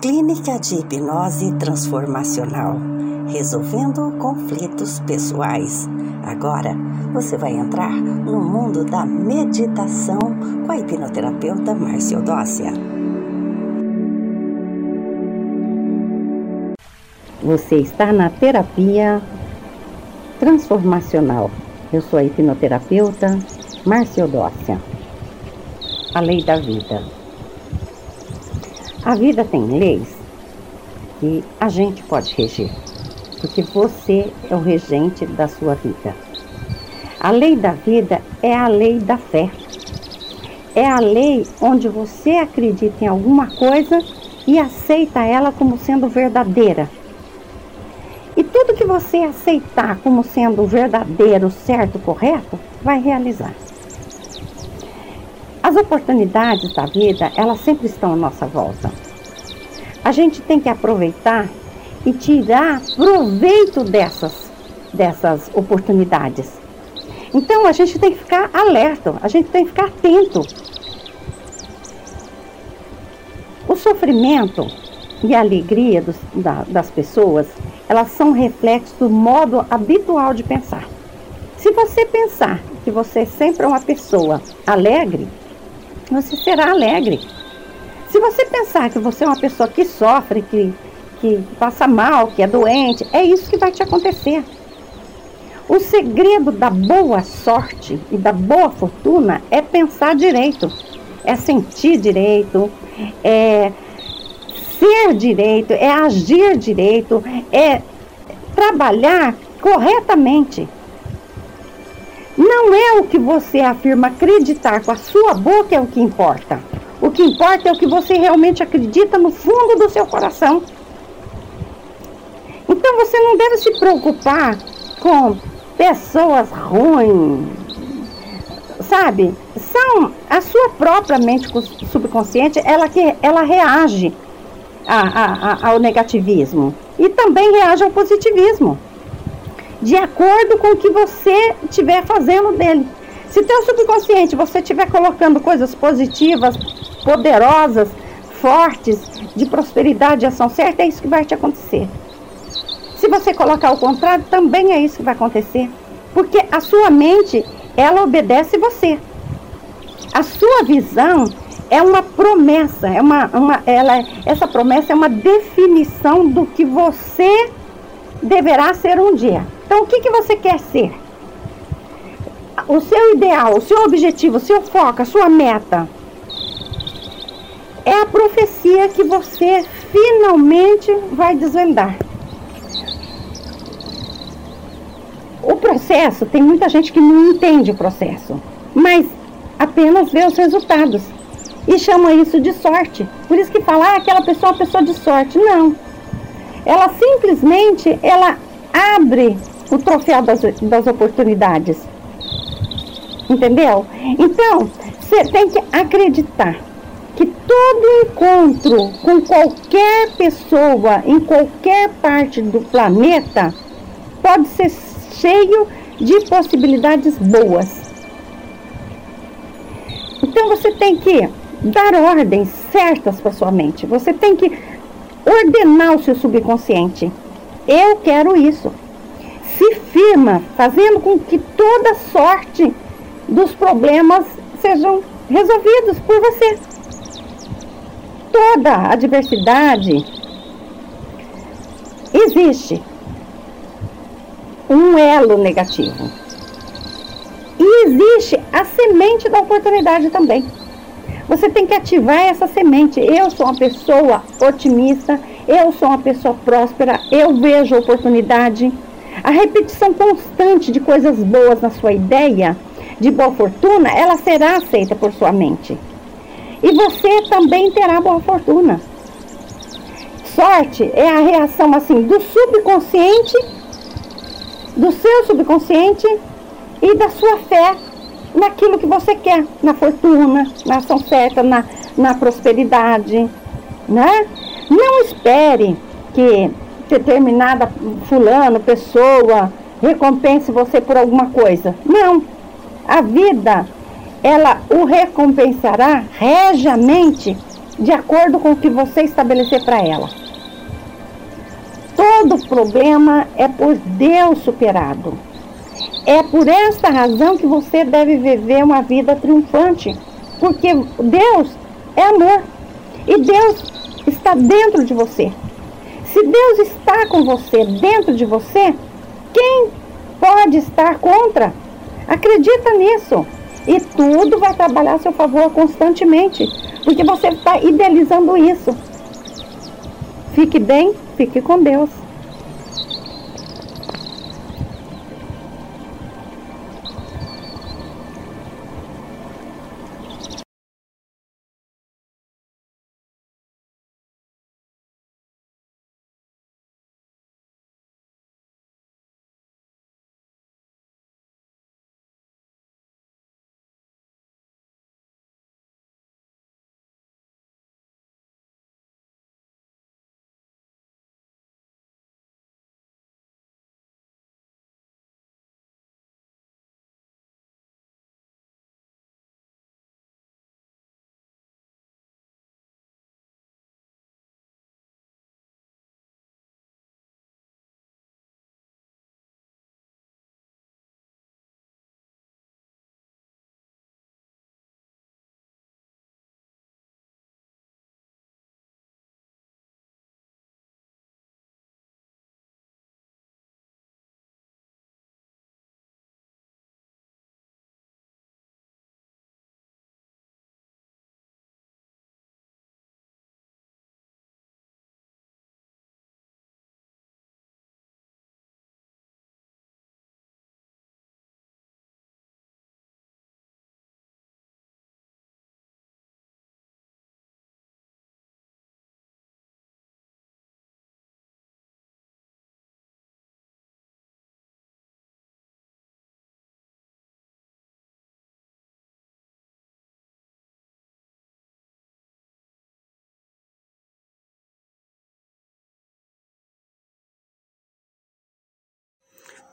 Clínica de Hipnose Transformacional, resolvendo conflitos pessoais. Agora você vai entrar no mundo da meditação com a hipnoterapeuta Márcia Odócia. Você está na terapia transformacional. Eu sou a hipnoterapeuta Márcia Odócia. A lei da vida. A vida tem leis que a gente pode reger, porque você é o regente da sua vida. A lei da vida é a lei da fé. É a lei onde você acredita em alguma coisa e aceita ela como sendo verdadeira. E tudo que você aceitar como sendo verdadeiro, certo, correto, vai realizar. As oportunidades da vida, elas sempre estão à nossa volta. A gente tem que aproveitar e tirar proveito dessas, dessas oportunidades. Então a gente tem que ficar alerta, a gente tem que ficar atento. O sofrimento e a alegria dos, da, das pessoas, elas são reflexos do modo habitual de pensar. Se você pensar que você sempre é uma pessoa alegre, você será alegre. Se você pensar que você é uma pessoa que sofre, que, que passa mal, que é doente, é isso que vai te acontecer. O segredo da boa sorte e da boa fortuna é pensar direito, é sentir direito, é ser direito, é agir direito, é trabalhar corretamente. Não é o que você afirma acreditar com a sua boca é o que importa. O que importa é o que você realmente acredita no fundo do seu coração. Então você não deve se preocupar com pessoas ruins, sabe? São a sua própria mente subconsciente, ela que ela reage a, a, a, ao negativismo e também reage ao positivismo de acordo com o que você estiver fazendo dele. Se teu subconsciente você estiver colocando coisas positivas, poderosas, fortes, de prosperidade e ação certa, é isso que vai te acontecer. Se você colocar o contrário, também é isso que vai acontecer. Porque a sua mente, ela obedece você. A sua visão é uma promessa, é uma, uma, ela, essa promessa é uma definição do que você deverá ser um dia. Então, o que, que você quer ser? O seu ideal, o seu objetivo, o seu foco, a sua meta é a profecia que você finalmente vai desvendar. O processo, tem muita gente que não entende o processo, mas apenas vê os resultados e chama isso de sorte. Por isso que falar ah, aquela pessoa é uma pessoa de sorte. Não. Ela simplesmente ela abre o troféu das, das oportunidades. Entendeu? Então, você tem que acreditar que todo encontro com qualquer pessoa em qualquer parte do planeta pode ser cheio de possibilidades boas. Então você tem que dar ordens certas para sua mente. Você tem que ordenar o seu subconsciente. Eu quero isso se firma, fazendo com que toda sorte dos problemas sejam resolvidos por você. Toda adversidade existe um elo negativo. E existe a semente da oportunidade também. Você tem que ativar essa semente. Eu sou uma pessoa otimista, eu sou uma pessoa próspera, eu vejo oportunidade. A repetição constante de coisas boas na sua ideia, de boa fortuna, ela será aceita por sua mente. E você também terá boa fortuna. Sorte é a reação assim do subconsciente, do seu subconsciente e da sua fé naquilo que você quer, na fortuna, na ação certa, na, na prosperidade, né? Não espere que determinada fulano, pessoa, recompense você por alguma coisa. Não. A vida, ela o recompensará regiamente de acordo com o que você estabelecer para ela. Todo problema é por Deus superado. É por esta razão que você deve viver uma vida triunfante, porque Deus é amor e Deus está dentro de você. Se Deus está com você, dentro de você, quem pode estar contra? Acredita nisso. E tudo vai trabalhar a seu favor constantemente, porque você está idealizando isso. Fique bem, fique com Deus.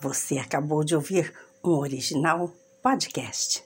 Você acabou de ouvir um original podcast.